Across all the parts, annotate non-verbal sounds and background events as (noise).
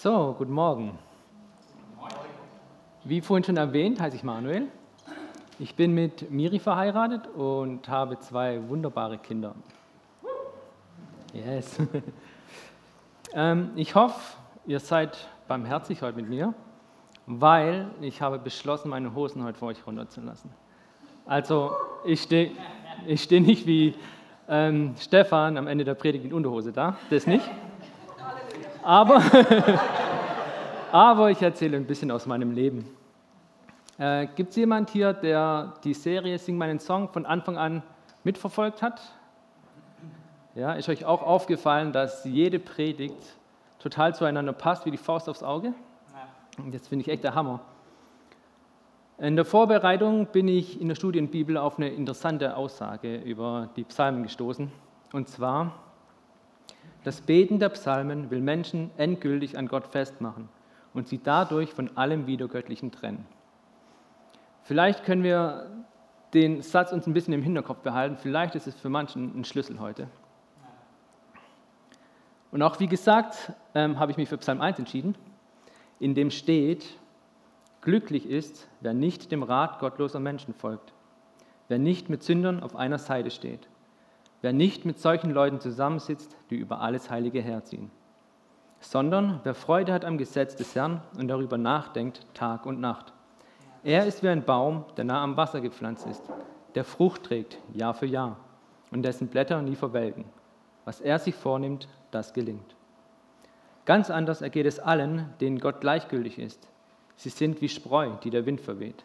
So, guten Morgen. Wie vorhin schon erwähnt, heiße ich Manuel. Ich bin mit Miri verheiratet und habe zwei wunderbare Kinder. Yes. (laughs) ähm, ich hoffe, ihr seid barmherzig heute mit mir, weil ich habe beschlossen, meine Hosen heute vor euch runterzulassen. Also ich stehe ich steh nicht wie ähm, Stefan am Ende der Predigt in Unterhose da, das nicht. Aber, (laughs) aber ich erzähle ein bisschen aus meinem Leben. Äh, Gibt es jemand hier, der die Serie Sing meinen Song von Anfang an mitverfolgt hat? Ja, ist euch auch aufgefallen, dass jede Predigt total zueinander passt, wie die Faust aufs Auge? Und das finde ich echt der Hammer. In der Vorbereitung bin ich in der Studienbibel auf eine interessante Aussage über die Psalmen gestoßen. Und zwar, das Beten der Psalmen will Menschen endgültig an Gott festmachen und sie dadurch von allem Wiedergöttlichen trennen. Vielleicht können wir den Satz uns ein bisschen im Hinterkopf behalten. Vielleicht ist es für manchen ein Schlüssel heute. Und auch wie gesagt, ähm, habe ich mich für Psalm 1 entschieden, in dem steht, glücklich ist, wer nicht dem Rat gottloser Menschen folgt, wer nicht mit Sündern auf einer Seite steht, wer nicht mit solchen Leuten zusammensitzt, die über alles Heilige herziehen, sondern wer Freude hat am Gesetz des Herrn und darüber nachdenkt Tag und Nacht. Er ist wie ein Baum, der nah am Wasser gepflanzt ist, der Frucht trägt Jahr für Jahr und dessen Blätter nie verwelken. Was er sich vornimmt, das gelingt. Ganz anders ergeht es allen, denen Gott gleichgültig ist. Sie sind wie Spreu, die der Wind verweht.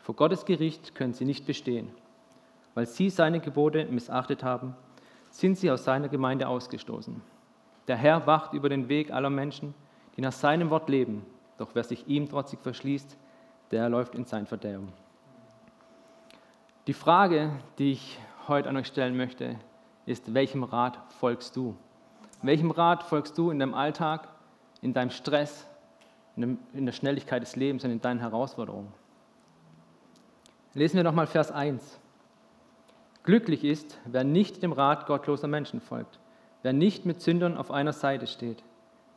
Vor Gottes Gericht können sie nicht bestehen. Weil sie seine Gebote missachtet haben, sind sie aus seiner Gemeinde ausgestoßen. Der Herr wacht über den Weg aller Menschen, die nach seinem Wort leben. Doch wer sich ihm trotzig verschließt, der läuft in sein Verderben. Die Frage, die ich heute an euch stellen möchte, ist, welchem Rat folgst du? Welchem Rat folgst du in deinem Alltag, in deinem Stress, in der Schnelligkeit des Lebens und in deinen Herausforderungen? Lesen wir nochmal Vers 1. Glücklich ist, wer nicht dem Rat gottloser Menschen folgt, wer nicht mit Sündern auf einer Seite steht,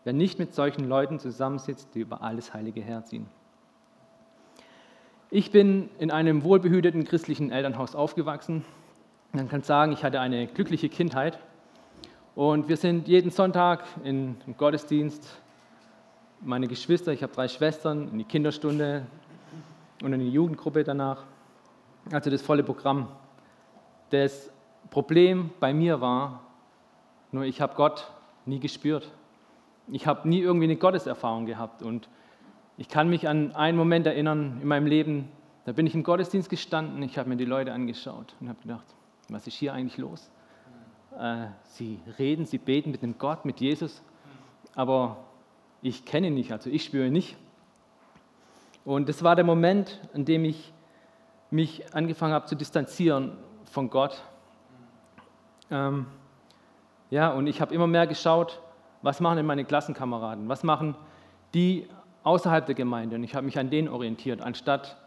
wer nicht mit solchen Leuten zusammensitzt, die über alles Heilige herziehen. Ich bin in einem wohlbehüteten christlichen Elternhaus aufgewachsen. Man kann sagen, ich hatte eine glückliche Kindheit. Und wir sind jeden Sonntag in, im Gottesdienst, meine Geschwister, ich habe drei Schwestern, in die Kinderstunde und in die Jugendgruppe danach. Also das volle Programm. Das Problem bei mir war, nur ich habe Gott nie gespürt. Ich habe nie irgendwie eine Gotteserfahrung gehabt. Und ich kann mich an einen Moment erinnern in meinem Leben, da bin ich im Gottesdienst gestanden, ich habe mir die Leute angeschaut und habe gedacht, was ist hier eigentlich los? Äh, sie reden, sie beten mit dem Gott, mit Jesus, aber ich kenne ihn nicht, also ich spüre ihn nicht. Und das war der Moment, an dem ich mich angefangen habe zu distanzieren von Gott. Ähm, ja, und ich habe immer mehr geschaut, was machen denn meine Klassenkameraden? Was machen die außerhalb der Gemeinde und ich habe mich an denen orientiert, anstatt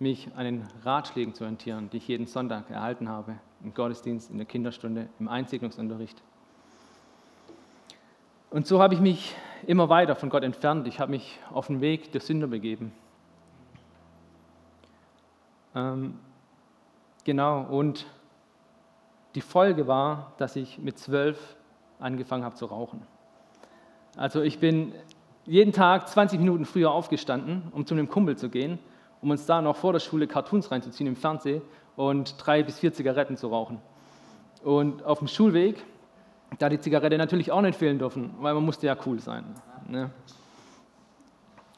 mich an den Ratschlägen zu orientieren, die ich jeden Sonntag erhalten habe, im Gottesdienst, in der Kinderstunde, im Einsegnungsunterricht. Und so habe ich mich immer weiter von Gott entfernt. Ich habe mich auf den Weg der Sünder begeben. Ähm, genau, und die Folge war, dass ich mit zwölf angefangen habe zu rauchen. Also ich bin jeden Tag 20 Minuten früher aufgestanden, um zu einem Kumpel zu gehen, um uns da noch vor der Schule Cartoons reinzuziehen im Fernsehen und drei bis vier Zigaretten zu rauchen. Und auf dem Schulweg, da die Zigarette natürlich auch nicht fehlen dürfen, weil man musste ja cool sein. Ne?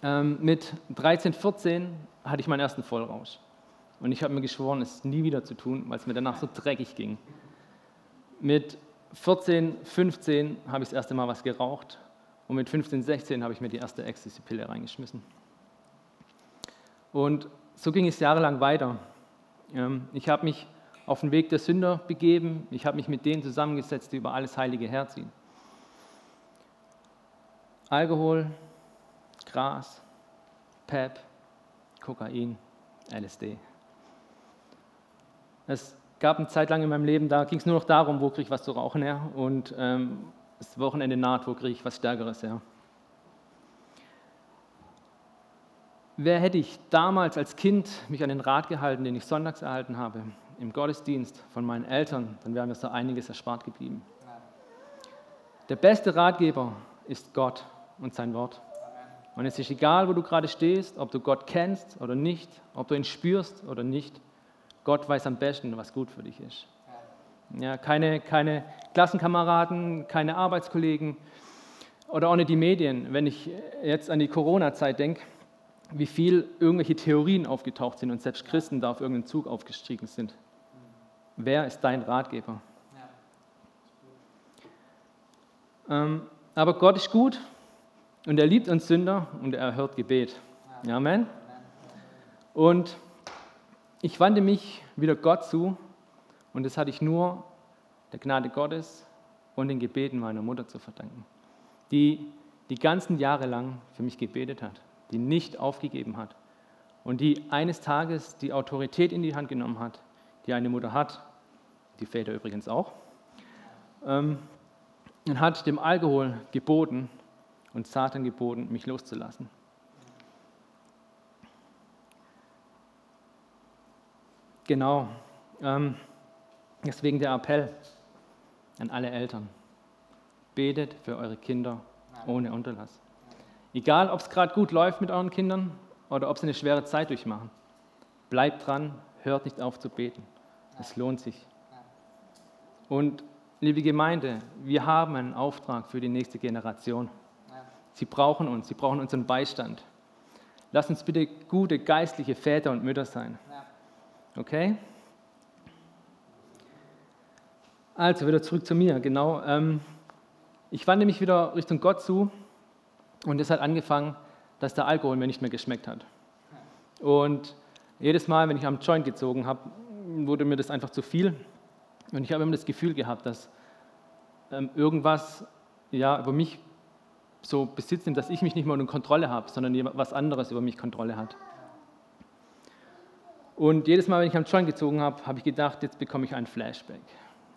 Ähm, mit 13, 14 hatte ich meinen ersten Vollrausch. Und ich habe mir geschworen, es nie wieder zu tun, weil es mir danach so dreckig ging. Mit 14, 15 habe ich das erste Mal was geraucht und mit 15, 16 habe ich mir die erste Ecstasy-Pille reingeschmissen. Und so ging es jahrelang weiter. Ähm, ich habe mich auf den Weg der Sünder begeben. Ich habe mich mit denen zusammengesetzt, die über alles Heilige herziehen. Alkohol, Gras, Pep, Kokain, LSD. Es gab eine Zeit lang in meinem Leben, da ging es nur noch darum, wo kriege ich was zu rauchen her. Und ähm, das Wochenende naht, wo kriege ich was Stärkeres her. wer hätte ich damals als Kind mich an den Rat gehalten, den ich sonntags erhalten habe, im Gottesdienst von meinen Eltern, dann wäre mir so einiges erspart geblieben. Der beste Ratgeber ist Gott und sein Wort. Und es ist egal, wo du gerade stehst, ob du Gott kennst oder nicht, ob du ihn spürst oder nicht. Gott weiß am besten, was gut für dich ist. Ja, keine, keine Klassenkameraden, keine Arbeitskollegen oder auch nicht die Medien. Wenn ich jetzt an die Corona-Zeit denke, wie viel irgendwelche Theorien aufgetaucht sind und selbst Christen da auf irgendeinen Zug aufgestiegen sind. Wer ist dein Ratgeber? Ähm, aber Gott ist gut und er liebt uns Sünder und er hört Gebet. Amen. Und ich wandte mich wieder Gott zu und das hatte ich nur der Gnade Gottes und den Gebeten meiner Mutter zu verdanken, die die ganzen Jahre lang für mich gebetet hat, die nicht aufgegeben hat und die eines Tages die Autorität in die Hand genommen hat, die eine Mutter hat, die Väter übrigens auch, ähm, und hat dem Alkohol geboten und Satan geboten, mich loszulassen. Genau. Ähm, deswegen der Appell an alle Eltern. Betet für eure Kinder ohne Unterlass. Egal, ob es gerade gut läuft mit euren Kindern oder ob sie eine schwere Zeit durchmachen. Bleibt dran, hört nicht auf zu beten. Es lohnt sich. Und liebe Gemeinde, wir haben einen Auftrag für die nächste Generation. Sie brauchen uns, sie brauchen unseren Beistand. Lasst uns bitte gute geistliche Väter und Mütter sein. Okay? Also wieder zurück zu mir. Genau. Ähm, ich wandte mich wieder Richtung Gott zu und es hat angefangen, dass der Alkohol mir nicht mehr geschmeckt hat. Und jedes Mal, wenn ich am Joint gezogen habe, wurde mir das einfach zu viel. Und ich habe immer das Gefühl gehabt, dass ähm, irgendwas ja, über mich so Besitz nimmt, dass ich mich nicht mehr unter Kontrolle habe, sondern was anderes über mich Kontrolle hat. Und jedes Mal, wenn ich am Joint gezogen habe, habe ich gedacht, jetzt bekomme ich einen Flashback.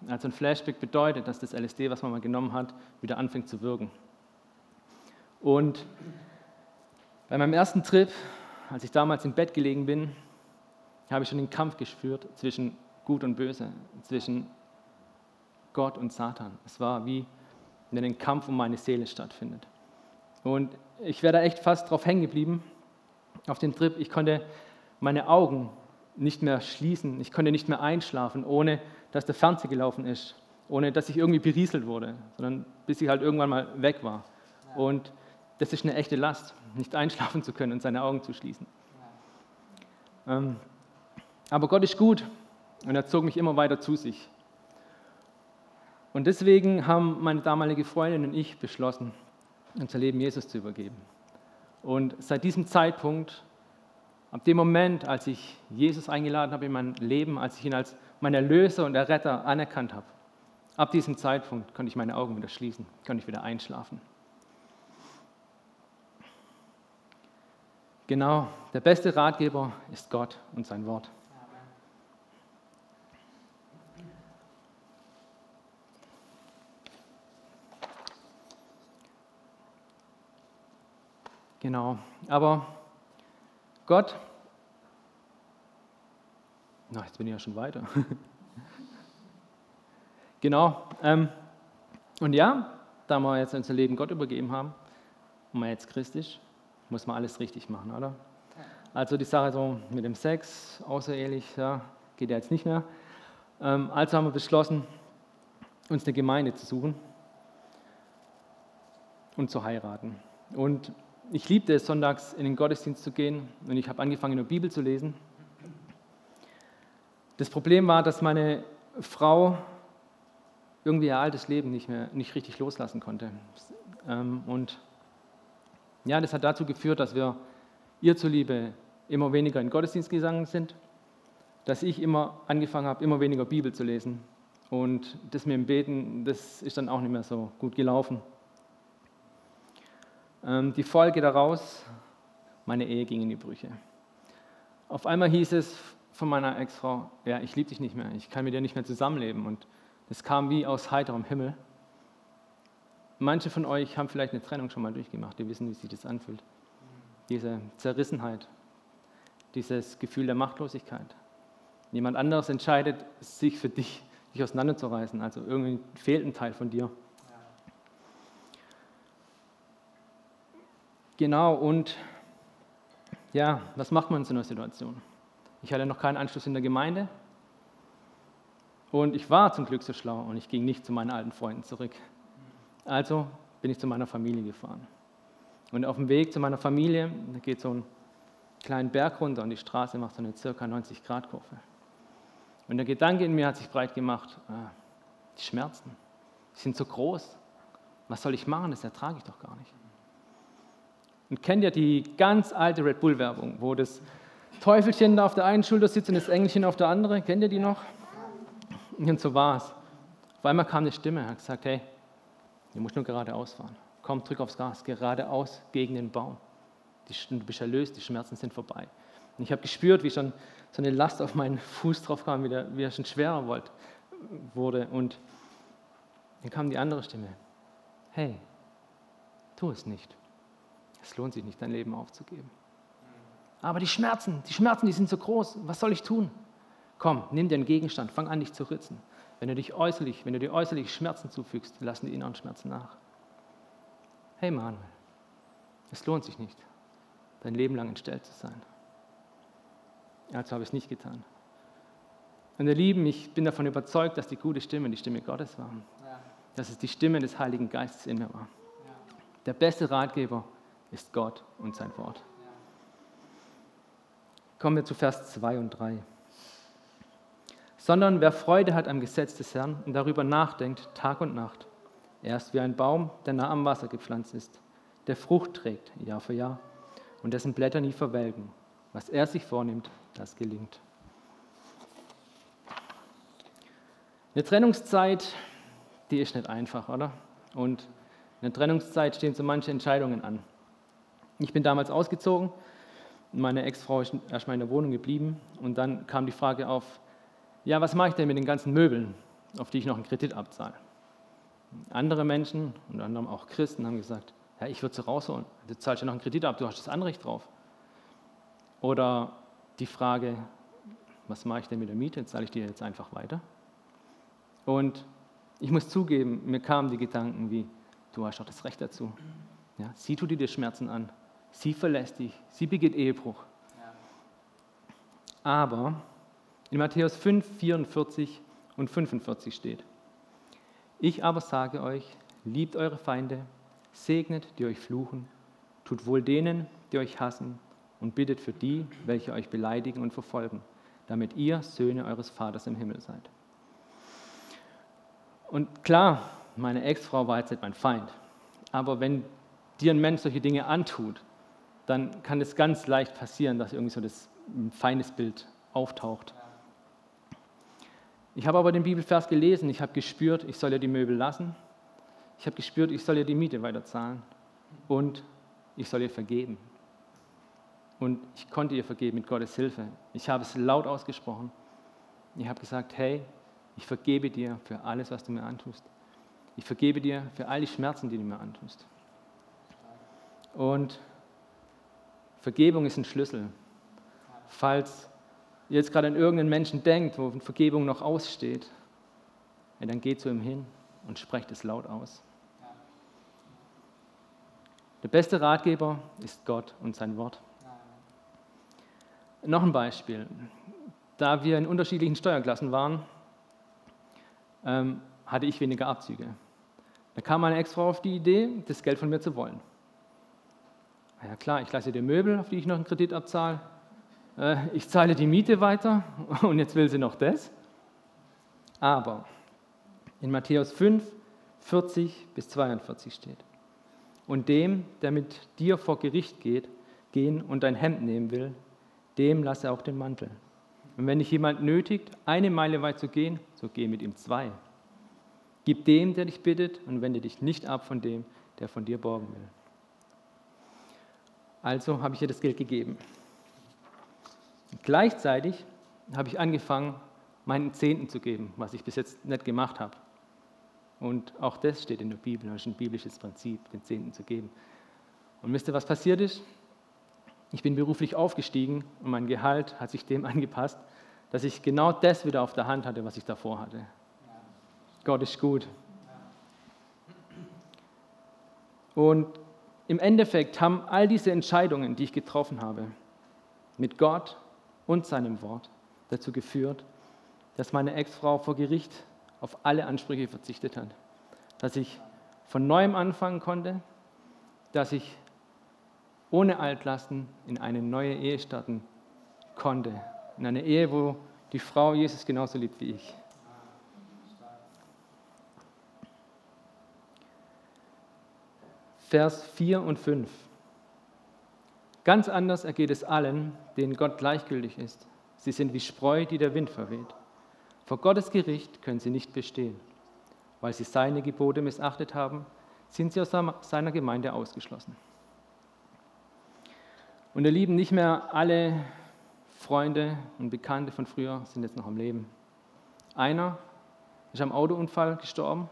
Also ein Flashback bedeutet, dass das LSD, was man mal genommen hat, wieder anfängt zu wirken. Und bei meinem ersten Trip, als ich damals im Bett gelegen bin, habe ich schon den Kampf gespürt zwischen Gut und Böse, zwischen Gott und Satan. Es war wie wenn ein Kampf um meine Seele stattfindet. Und ich wäre da echt fast drauf hängen geblieben, auf dem Trip. Ich konnte meine Augen nicht mehr schließen, ich konnte nicht mehr einschlafen, ohne dass der Fernseher gelaufen ist, ohne dass ich irgendwie berieselt wurde, sondern bis ich halt irgendwann mal weg war. Und das ist eine echte Last, nicht einschlafen zu können und seine Augen zu schließen. Ähm, aber Gott ist gut und er zog mich immer weiter zu sich. Und deswegen haben meine damalige Freundin und ich beschlossen, unser Leben Jesus zu übergeben. Und seit diesem Zeitpunkt, ab dem Moment, als ich Jesus eingeladen habe in mein Leben, als ich ihn als mein Erlöser und Erretter anerkannt habe, ab diesem Zeitpunkt konnte ich meine Augen wieder schließen, konnte ich wieder einschlafen. Genau, der beste Ratgeber ist Gott und sein Wort. Genau, aber Gott, na, jetzt bin ich ja schon weiter. (laughs) genau, ähm, und ja, da wir jetzt unser Leben Gott übergeben haben und man jetzt Christ ist, muss man alles richtig machen, oder? Also die Sache so mit dem Sex, außerehelich, ja, geht ja jetzt nicht mehr. Ähm, also haben wir beschlossen, uns eine Gemeinde zu suchen und zu heiraten. Und ich liebte es, sonntags in den Gottesdienst zu gehen und ich habe angefangen, in der Bibel zu lesen. Das Problem war, dass meine Frau irgendwie ihr altes Leben nicht mehr nicht richtig loslassen konnte. Ähm, und ja, das hat dazu geführt, dass wir ihr zuliebe immer weniger in Gottesdienst gegangen sind, dass ich immer angefangen habe, immer weniger Bibel zu lesen. Und das mit dem Beten, das ist dann auch nicht mehr so gut gelaufen. Ähm, die Folge daraus, meine Ehe ging in die Brüche. Auf einmal hieß es von meiner Ex-Frau, ja, ich liebe dich nicht mehr, ich kann mit dir nicht mehr zusammenleben. Und das kam wie aus heiterem Himmel. Manche von euch haben vielleicht eine Trennung schon mal durchgemacht, die wissen, wie sich das anfühlt. diese Zerrissenheit, dieses Gefühl der Machtlosigkeit. Jemand anderes entscheidet, sich für dich, dich auseinanderzureißen. Also irgendwie fehlt ein Teil von dir. Genau, und ja, was macht man in so einer Situation? Ich hatte noch keinen Anschluss in der Gemeinde und ich war zum Glück so schlau und ich ging nicht zu meinen alten Freunden zurück. Also bin ich zu meiner Familie gefahren. Und auf dem Weg zu meiner Familie, da geht so ein kleinen Berg runter und die Straße macht so eine circa 90 Grad Kurve. Und der Gedanke in mir hat sich breit gemacht, ah, die Schmerzen, die sind so groß. Was soll ich machen? Das ertrage ich doch gar nicht. Und kennt ihr die ganz alte Red Bull-Werbung, wo das Teufelchen da auf der einen Schulter sitzt und das Engelchen auf der anderen? Kennt ihr die noch? Und so war es. Auf einmal kam eine Stimme, hat gesagt, hey, du musst nur geradeaus fahren. Komm, drück aufs Gas, geradeaus gegen den Baum. Du bist erlöst, die Schmerzen sind vorbei. Und ich habe gespürt, wie schon so eine Last auf meinen (laughs) Fuß drauf kam, wie, der, wie er schon schwerer wollte, wurde. Und dann kam die andere Stimme. Hey, tu es nicht. Es lohnt sich nicht, dein Leben aufzugeben. Aber die Schmerzen, die Schmerzen, die sind so groß. Was soll ich tun? Komm, nimm dir einen Gegenstand, fang an, dich zu ritzen. Wenn du dich äußerlich, wenn du dir äußerlich Schmerzen zufügst, lassen die inneren Schmerzen nach. Hey Manuel, es lohnt sich nicht, dein Leben lang entstellt zu sein. Also habe ich es nicht getan. Und ihr Lieben, ich bin davon überzeugt, dass die gute Stimme die Stimme Gottes war. Ja. Dass es die Stimme des Heiligen Geistes in mir war. Ja. Der beste Ratgeber ist Gott und sein Wort. Kommen wir zu Vers 2 und 3. Sondern wer Freude hat am Gesetz des Herrn und darüber nachdenkt, Tag und Nacht, er ist wie ein Baum, der nah am Wasser gepflanzt ist, der Frucht trägt Jahr für Jahr und dessen Blätter nie verwelken. Was er sich vornimmt, das gelingt. Eine Trennungszeit, die ist nicht einfach, oder? Und in der Trennungszeit stehen so manche Entscheidungen an. Ich bin damals ausgezogen, meine Ex-Frau ist erstmal in der Wohnung geblieben und dann kam die Frage auf, ja, was mache ich denn mit den ganzen Möbeln, auf die ich noch einen Kredit abzahle? Andere Menschen, unter anderem auch Christen, haben gesagt, ja, ich würde sie rausholen, du zahlst ja noch einen Kredit ab, du hast das Anrecht drauf. Oder die Frage, was mache ich denn mit der Miete, zahle ich die jetzt einfach weiter? Und ich muss zugeben, mir kamen die Gedanken wie, du hast doch das Recht dazu. Ja, sie tut dir die Schmerzen an, sie verlässt dich, sie begeht Ehebruch. Aber in Matthäus 5, 44 und 45 steht, ich aber sage euch, liebt eure Feinde, segnet, die euch fluchen, tut wohl denen, die euch hassen und bittet für die, welche euch beleidigen und verfolgen, damit ihr Söhne eures Vaters im Himmel seid. Und klar, meine Ex-Frau war jetzt nicht mein Feind, aber wenn dir ein Mensch solche Dinge antut, dann kann es ganz leicht passieren, dass irgendwie so das Feindesbild auftaucht. Ich habe aber den Bibelvers gelesen, ich habe gespürt, ich soll ja die Möbel lassen. Ich habe gespürt, ich soll ja die Miete weiterzahlen und ich soll ihr vergeben. Und ich konnte ihr vergeben mit Gottes Hilfe. Ich habe es laut ausgesprochen. Ich habe gesagt, hey, ich vergebe dir für alles, was du mir antust. Ich vergebe dir für all die Schmerzen, die du mir antust. Und Vergebung ist ein Schlüssel. Falls ihr jetzt gerade an irgendeinen Menschen denkt, wo Vergebung noch aussteht, ja, dann geht zu ihm hin und sprecht es laut aus. Der beste Ratgeber ist Gott und sein Wort. Noch ein Beispiel. Da wir in unterschiedlichen Steuerklassen waren, ähm, hatte ich weniger Abzüge. Da kam meine Ex-Frau auf die Idee, das Geld von mir zu wollen. Ja klar, ich lasse dir Möbel, auf die ich noch einen Kredit abzahle. Äh, ich zahle die Miete weiter (laughs) und jetzt will sie noch das. Aber in Matthäus 5, 40 bis 42 steht, und dem, der mit dir vor Gericht geht, gehen und dein Hemd nehmen will, dem lasse auch den Mantel. Und wenn dich jemand nötigt, eine Meile weit zu gehen, so geh mit ihm zwei. Gib dem, der dich bittet, und wende dich nicht ab von dem, der von dir borgen will. Also habe ich ihr das Geld gegeben. Gleichzeitig habe ich angefangen, meinen Zehnten zu geben, was ich bis jetzt nicht gemacht habe. Und auch das steht in der Bibel, das ist ein biblisches Prinzip, den Zehnten zu geben. Und wisst ihr, was passiert ist? Ich bin beruflich aufgestiegen und mein Gehalt hat sich dem (laughs) angepasst, dass ich genau das wieder auf der Hand hatte, was ich davor hatte. Gott ist gut. Und im Endeffekt haben all diese Entscheidungen, die ich getroffen habe, mit Gott und seinem Wort dazu geführt, dass meine Ex-Frau vor Gericht auf alle Ansprüche verzichtet hat. Dass ich von neuem anfangen konnte, dass ich ohne Altlasten in eine neue Ehe starten konnte. In eine Ehe, wo die Frau Jesus genauso liebt wie ich. Vers 4 und 5. Ganz anders ergeht es allen, denen Gott gleichgültig ist. Sie sind wie Spreu, die der Wind verweht. Vor Gottes Gericht können sie nicht bestehen. Weil sie seine Gebote missachtet haben, sind sie aus seiner Gemeinde ausgeschlossen. Und ihr Lieben, nicht mehr alle Freunde und Bekannte von früher sind jetzt noch am Leben. Einer ist am Autounfall gestorben,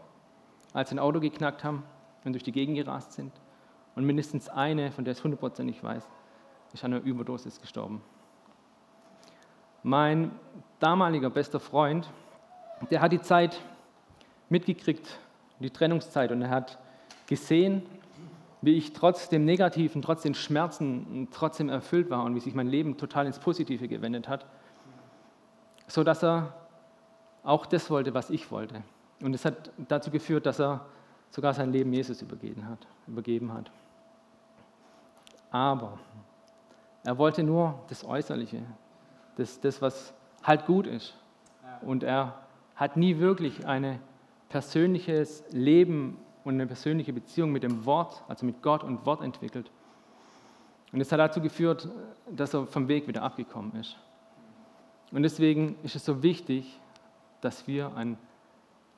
als sie ein Auto geknackt haben und durch die Gegend gerast sind. Und mindestens eine, von der es hundertprozentig weiß, ist an einer Überdosis gestorben. Mein damaliger bester Freund, der hat die Zeit mitgekriegt, die Trennungszeit, und er hat gesehen, wie ich trotz dem Negativen, trotz den Schmerzen trotzdem erfüllt war und wie sich mein Leben total ins Positive gewendet hat, so dass er auch das wollte, was ich wollte. Und es hat dazu geführt, dass er sogar sein Leben Jesus übergeben hat. Übergeben hat. Aber er wollte nur das Äußerliche, das, das was halt gut ist. Und er hat nie wirklich ein persönliches Leben und eine persönliche Beziehung mit dem Wort, also mit Gott und Wort entwickelt. Und das hat dazu geführt, dass er vom Weg wieder abgekommen ist. Und deswegen ist es so wichtig, dass wir ein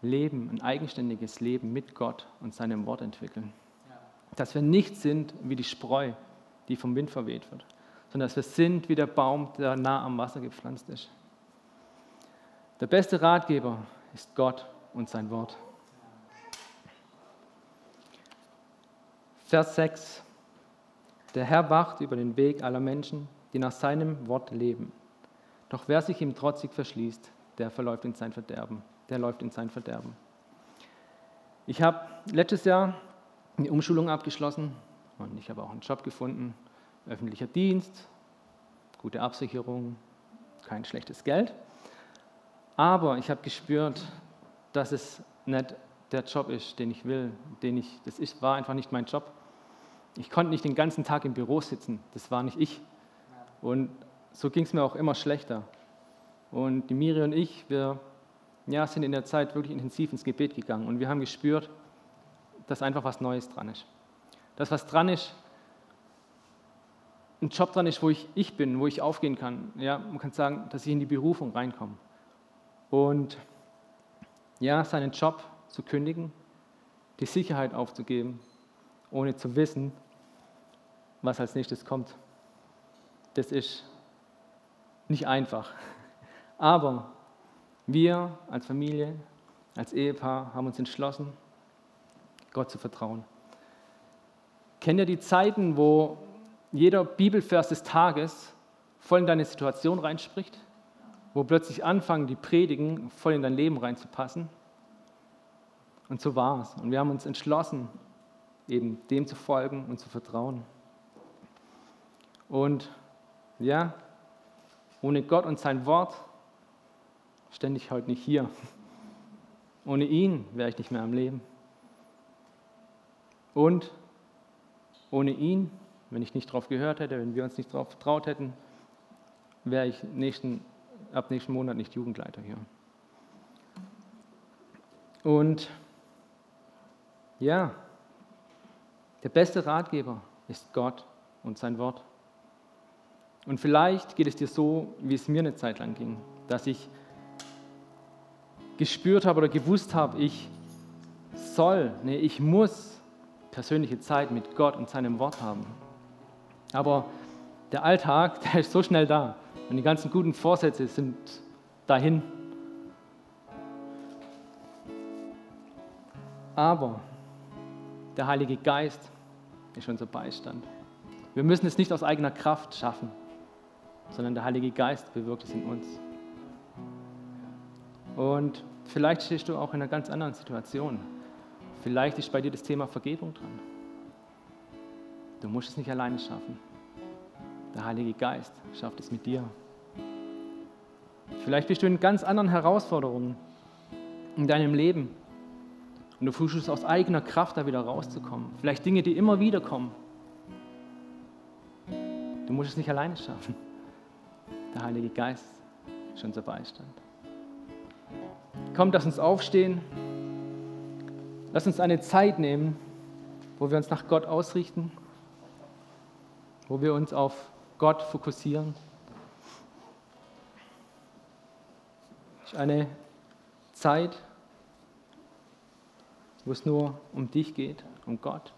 Leben, ein eigenständiges Leben mit Gott und seinem Wort entwickeln. Dass wir nicht sind wie die Spreu, die vom Wind verweht wird, sondern dass wir sind wie der Baum, der nah am Wasser gepflanzt ist. Der beste Ratgeber ist Gott und sein Wort. Vers 6. Der Herr wacht über den Weg aller Menschen, die nach seinem Wort leben. Doch wer sich ihm trotzig verschließt, der verläuft in sein Verderben der läuft in sein Verderben. Ich habe letztes Jahr eine Umschulung abgeschlossen und ich habe auch einen Job gefunden, öffentlicher Dienst, gute Absicherung, kein schlechtes Geld. Aber ich habe gespürt, dass es nicht der Job ist, den ich will, den ich, das ist, war einfach nicht mein Job. Ich konnte nicht den ganzen Tag im Büro sitzen, das war nicht ich. Und so ging es mir auch immer schlechter. Und die Miri und ich, wir ja, sind in der Zeit wirklich intensiv ins Gebet gegangen und wir haben gespürt, dass einfach was Neues dran ist. Dass was dran ist, ein Job dran ist, wo ich ich bin, wo ich aufgehen kann. Ja, man kann sagen, dass ich in die Berufung reinkomme. Und ja, seinen Job zu kündigen, die Sicherheit aufzugeben, ohne zu wissen, was als nächstes kommt. Das ist nicht einfach. (laughs) Aber wir als Familie, als Ehepaar haben uns entschlossen, Gott zu vertrauen. Kennt ihr die Zeiten, wo jeder Bibelvers des Tages voll in deine Situation reinspricht? Wo plötzlich anfangen, die Predigen voll in dein Leben reinzupassen? Und so war es. Und wir haben uns entschlossen, eben dem zu folgen und zu vertrauen. Und ja, ohne Gott und sein Wort ständig heute nicht hier. Ohne ihn wäre ich nicht mehr am Leben. Und ohne ihn, wenn ich nicht darauf gehört hätte, wenn wir uns nicht darauf vertraut hätten, wäre ich nächsten, ab nächsten Monat nicht Jugendleiter hier. Und ja, der beste Ratgeber ist Gott und sein Wort. Und vielleicht geht es dir so, wie es mir eine Zeit lang ging, dass ich gespürt habe oder gewusst habe, ich soll, nee, ich muss persönliche Zeit mit Gott und seinem Wort haben. Aber der Alltag, (laughs) der ist so schnell da und die ganzen guten Vorsätze sind dahin. Aber der Heilige Geist ist unser Beistand. Wir müssen es nicht aus eigener Kraft schaffen, sondern der Heilige Geist bewirkt es in uns. Und vielleicht stehst du auch in einer ganz anderen Situation. Vielleicht ist bei dir das Thema Vergebung dran. Du musst es nicht alleine schaffen. Der Heilige Geist schafft es mit dir. Vielleicht bist du in ganz anderen Herausforderungen in deinem Leben und du versuchst aus eigener Kraft da wieder rauszukommen. Vielleicht Dinge, die immer wieder kommen. Du musst es nicht alleine schaffen. Der Heilige Geist ist unser Beistand. Kommt, lass uns aufstehen. Lass uns eine Zeit nehmen, wo wir uns nach Gott ausrichten, wo wir uns auf Gott fokussieren. Eine Zeit, wo es nur um dich geht, um Gott.